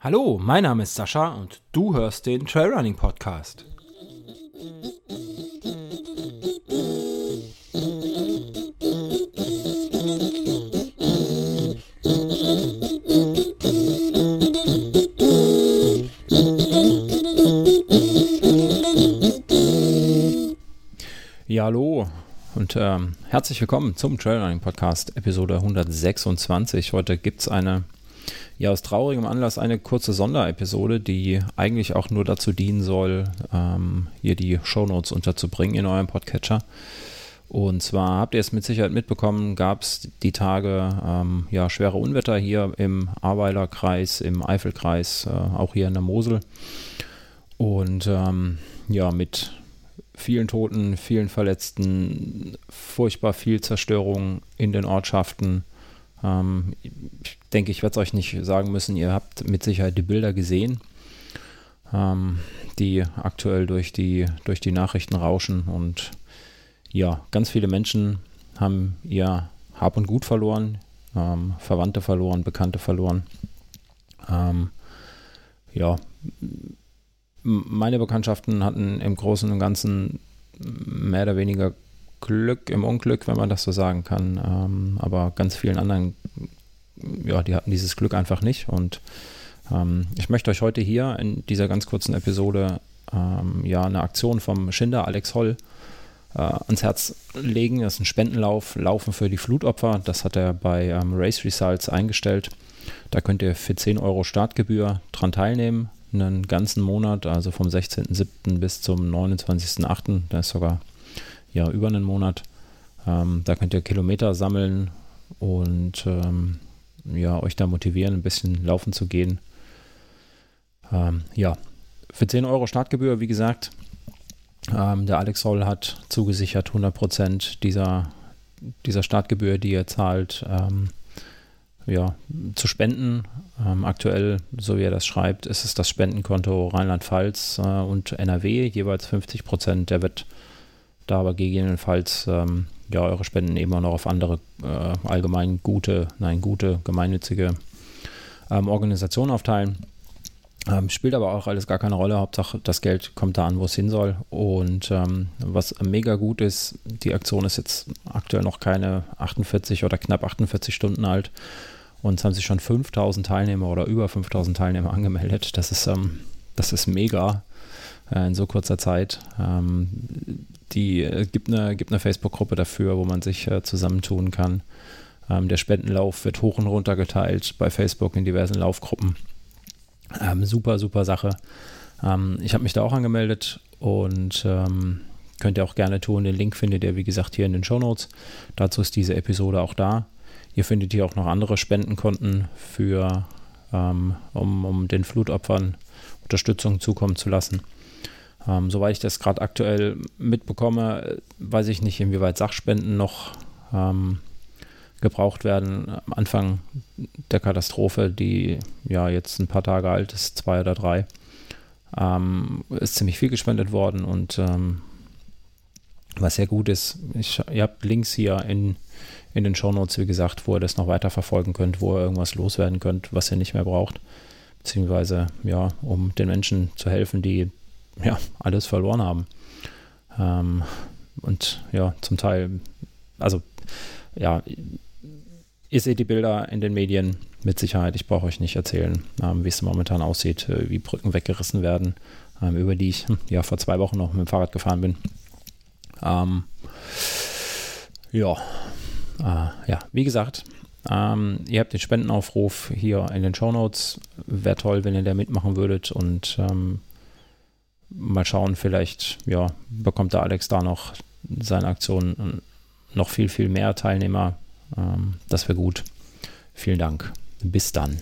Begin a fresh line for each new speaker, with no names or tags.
Hallo, mein Name ist Sascha und du hörst den Trailrunning Podcast. Ja, hallo und ähm, herzlich willkommen zum Trailrunning Podcast, Episode 126. Heute gibt es eine, ja, aus traurigem Anlass eine kurze Sonderepisode, die eigentlich auch nur dazu dienen soll, ähm, hier die Shownotes unterzubringen in eurem Podcatcher. Und zwar habt ihr es mit Sicherheit mitbekommen, gab es die Tage ähm, ja, schwere Unwetter hier im Ahrweiler Kreis, im Eifelkreis, äh, auch hier in der Mosel. Und ähm, ja, mit vielen Toten, vielen Verletzten, furchtbar viel Zerstörung in den Ortschaften. Ähm, ich denke, ich werde es euch nicht sagen müssen, ihr habt mit Sicherheit die Bilder gesehen, ähm, die aktuell durch die, durch die Nachrichten rauschen. Und ja, ganz viele Menschen haben ihr Hab und Gut verloren, ähm, Verwandte verloren, Bekannte verloren. Ähm, ja, meine Bekanntschaften hatten im Großen und Ganzen mehr oder weniger Glück im Unglück, wenn man das so sagen kann. Ähm, aber ganz vielen anderen, ja, die hatten dieses Glück einfach nicht. Und ähm, ich möchte euch heute hier in dieser ganz kurzen Episode ähm, ja eine Aktion vom Schinder Alex Holl äh, ans Herz legen. Das ist ein Spendenlauf, Laufen für die Flutopfer. Das hat er bei ähm, Race Results eingestellt. Da könnt ihr für 10 Euro Startgebühr dran teilnehmen einen ganzen Monat, also vom 16.07. bis zum 29.08. Da ist sogar ja über einen Monat. Ähm, da könnt ihr Kilometer sammeln und ähm, ja, euch da motivieren, ein bisschen laufen zu gehen. Ähm, ja, für 10 Euro Startgebühr, wie gesagt, ähm, der Alex Soll hat zugesichert 100% dieser, dieser Startgebühr, die er zahlt, ähm, ja, zu spenden. Ähm, aktuell, so wie er das schreibt, ist es das Spendenkonto Rheinland-Pfalz äh, und NRW, jeweils 50 Prozent. Der wird da aber gegebenenfalls ähm, ja, eure Spenden eben auch noch auf andere äh, allgemein gute, nein, gute, gemeinnützige ähm, Organisationen aufteilen. Ähm, spielt aber auch alles gar keine Rolle. Hauptsache, das Geld kommt da an, wo es hin soll. Und ähm, was mega gut ist, die Aktion ist jetzt aktuell noch keine 48 oder knapp 48 Stunden alt. Und es haben sich schon 5000 Teilnehmer oder über 5000 Teilnehmer angemeldet. Das ist, ähm, das ist mega äh, in so kurzer Zeit. Ähm, die äh, gibt eine, gibt eine Facebook-Gruppe dafür, wo man sich äh, zusammentun kann. Ähm, der Spendenlauf wird hoch und runter geteilt bei Facebook in diversen Laufgruppen. Ähm, super, super Sache. Ähm, ich habe mich da auch angemeldet und ähm, könnt ihr auch gerne tun. Den Link findet ihr, wie gesagt, hier in den Show Notes. Dazu ist diese Episode auch da. Ihr findet hier auch noch andere Spendenkonten für, ähm, um, um den Flutopfern Unterstützung zukommen zu lassen. Ähm, soweit ich das gerade aktuell mitbekomme, weiß ich nicht, inwieweit Sachspenden noch ähm, gebraucht werden. Am Anfang der Katastrophe, die ja jetzt ein paar Tage alt ist, zwei oder drei, ähm, ist ziemlich viel gespendet worden und ähm, was sehr gut ist, ich, ihr habt Links hier in in den Shownotes, wie gesagt, wo ihr das noch weiter verfolgen könnt, wo ihr irgendwas loswerden könnt, was ihr nicht mehr braucht. Beziehungsweise, ja, um den Menschen zu helfen, die ja alles verloren haben. Ähm, und ja, zum Teil, also ja, ihr seht die Bilder in den Medien mit Sicherheit. Ich brauche euch nicht erzählen, ähm, wie es momentan aussieht, äh, wie Brücken weggerissen werden, ähm, über die ich hm, ja vor zwei Wochen noch mit dem Fahrrad gefahren bin. Ähm, ja, äh, ja, wie gesagt, ähm, ihr habt den Spendenaufruf hier in den Show Notes. Wäre toll, wenn ihr da mitmachen würdet und ähm, mal schauen, vielleicht ja, bekommt der Alex da noch seine Aktion noch viel, viel mehr Teilnehmer. Ähm, das wäre gut. Vielen Dank. Bis dann.